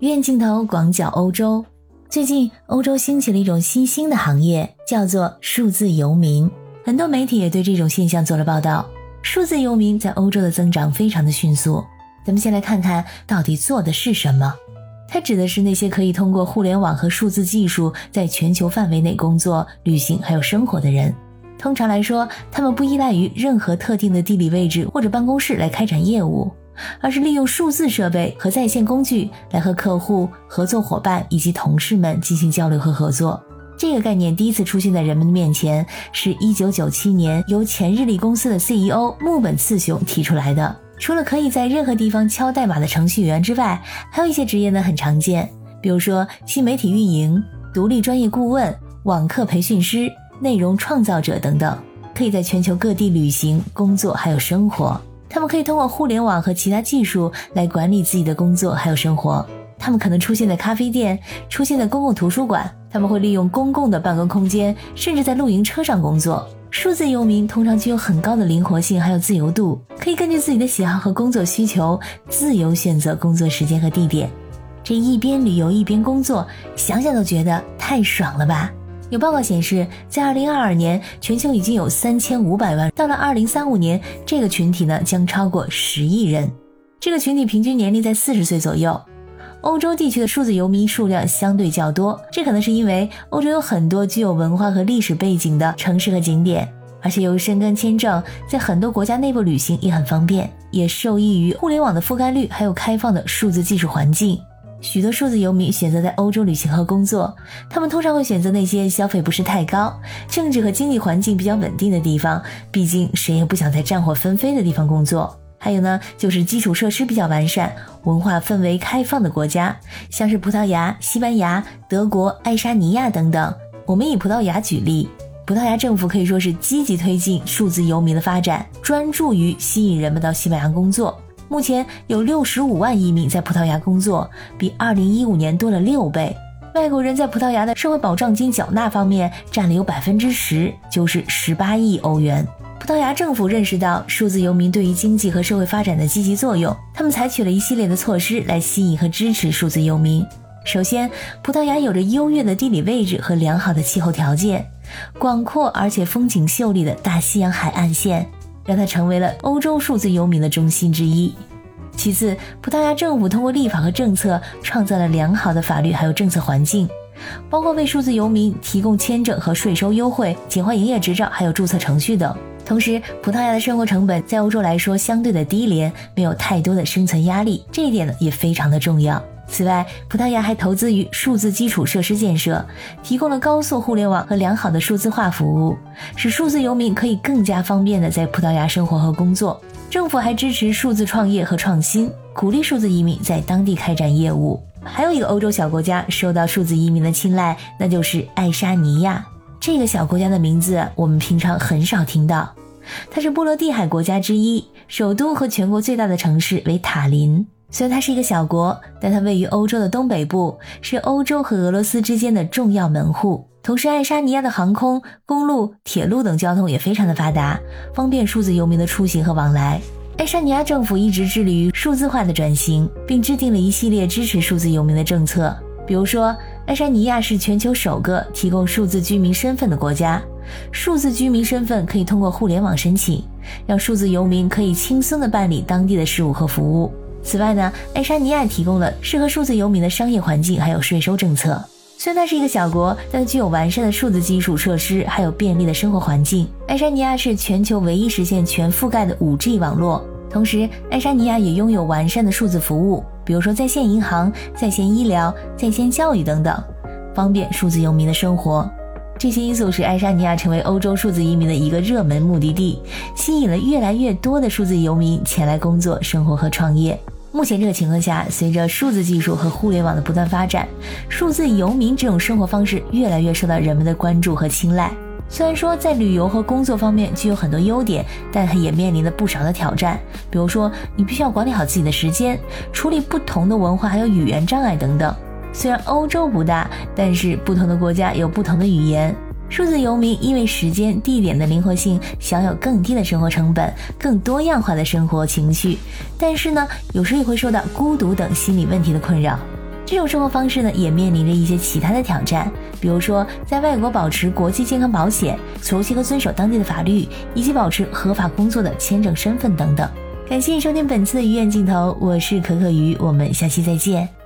远镜头广角欧洲，最近欧洲兴起了一种新兴的行业，叫做数字游民。很多媒体也对这种现象做了报道。数字游民在欧洲的增长非常的迅速。咱们先来看看到底做的是什么。它指的是那些可以通过互联网和数字技术在全球范围内工作、旅行还有生活的人。通常来说，他们不依赖于任何特定的地理位置或者办公室来开展业务。而是利用数字设备和在线工具来和客户、合作伙伴以及同事们进行交流和合作。这个概念第一次出现在人们的面前，是一九九七年由前日立公司的 CEO 木本次雄提出来的。除了可以在任何地方敲代码的程序员之外，还有一些职业呢很常见，比如说新媒体运营、独立专业顾问、网课培训师、内容创造者等等，可以在全球各地旅行、工作还有生活。他们可以通过互联网和其他技术来管理自己的工作还有生活。他们可能出现在咖啡店，出现在公共图书馆。他们会利用公共的办公空间，甚至在露营车上工作。数字游民通常具有很高的灵活性，还有自由度，可以根据自己的喜好和工作需求自由选择工作时间和地点。这一边旅游一边工作，想想都觉得太爽了吧？有报告显示，在二零二二年，全球已经有三千五百万；到了二零三五年，这个群体呢将超过十亿人。这个群体平均年龄在四十岁左右。欧洲地区的数字游民数量相对较多，这可能是因为欧洲有很多具有文化和历史背景的城市和景点，而且由于申根签证，在很多国家内部旅行也很方便，也受益于互联网的覆盖率，还有开放的数字技术环境。许多数字游民选择在欧洲旅行和工作，他们通常会选择那些消费不是太高、政治和经济环境比较稳定的地方。毕竟谁也不想在战火纷飞的地方工作。还有呢，就是基础设施比较完善、文化氛围开放的国家，像是葡萄牙、西班牙、德国、爱沙尼亚等等。我们以葡萄牙举例，葡萄牙政府可以说是积极推进数字游民的发展，专注于吸引人们到西班牙工作。目前有六十五万移民在葡萄牙工作，比二零一五年多了六倍。外国人在葡萄牙的社会保障金缴纳方面占了有百分之十，就是十八亿欧元。葡萄牙政府认识到数字游民对于经济和社会发展的积极作用，他们采取了一系列的措施来吸引和支持数字游民。首先，葡萄牙有着优越的地理位置和良好的气候条件，广阔而且风景秀丽的大西洋海岸线。让它成为了欧洲数字游民的中心之一。其次，葡萄牙政府通过立法和政策创造了良好的法律还有政策环境，包括为数字游民提供签证和税收优惠、简化营业执照还有注册程序等。同时，葡萄牙的生活成本在欧洲来说相对的低廉，没有太多的生存压力，这一点呢也非常的重要。此外，葡萄牙还投资于数字基础设施建设，提供了高速互联网和良好的数字化服务，使数字游民可以更加方便的在葡萄牙生活和工作。政府还支持数字创业和创新，鼓励数字移民在当地开展业务。还有一个欧洲小国家受到数字移民的青睐，那就是爱沙尼亚。这个小国家的名字我们平常很少听到，它是波罗的海国家之一，首都和全国最大的城市为塔林。虽然它是一个小国，但它位于欧洲的东北部，是欧洲和俄罗斯之间的重要门户。同时，爱沙尼亚的航空、公路、铁路等交通也非常的发达，方便数字游民的出行和往来。爱沙尼亚政府一直致力于数字化的转型，并制定了一系列支持数字游民的政策。比如说，爱沙尼亚是全球首个提供数字居民身份的国家，数字居民身份可以通过互联网申请，让数字游民可以轻松地办理当地的事务和服务。此外呢，爱沙尼亚提供了适合数字游民的商业环境，还有税收政策。虽然它是一个小国，但具有完善的数字基础设施，还有便利的生活环境。爱沙尼亚是全球唯一实现全覆盖的 5G 网络，同时爱沙尼亚也拥有完善的数字服务，比如说在线银行、在线医疗、在线教育等等，方便数字游民的生活。这些因素使爱沙尼亚成为欧洲数字移民的一个热门目的地，吸引了越来越多的数字游民前来工作、生活和创业。目前这个情况下，随着数字技术和互联网的不断发展，数字游民这种生活方式越来越受到人们的关注和青睐。虽然说在旅游和工作方面具有很多优点，但也面临了不少的挑战。比如说，你必须要管理好自己的时间，处理不同的文化还有语言障碍等等。虽然欧洲不大，但是不同的国家有不同的语言。数字游民因为时间、地点的灵活性，享有更低的生活成本、更多样化的生活情绪，但是呢，有时也会受到孤独等心理问题的困扰。这种生活方式呢，也面临着一些其他的挑战，比如说在外国保持国际健康保险、熟悉和遵守当地的法律，以及保持合法工作的签证身份等等。感谢你收听本次的鱼眼镜头，我是可可鱼，我们下期再见。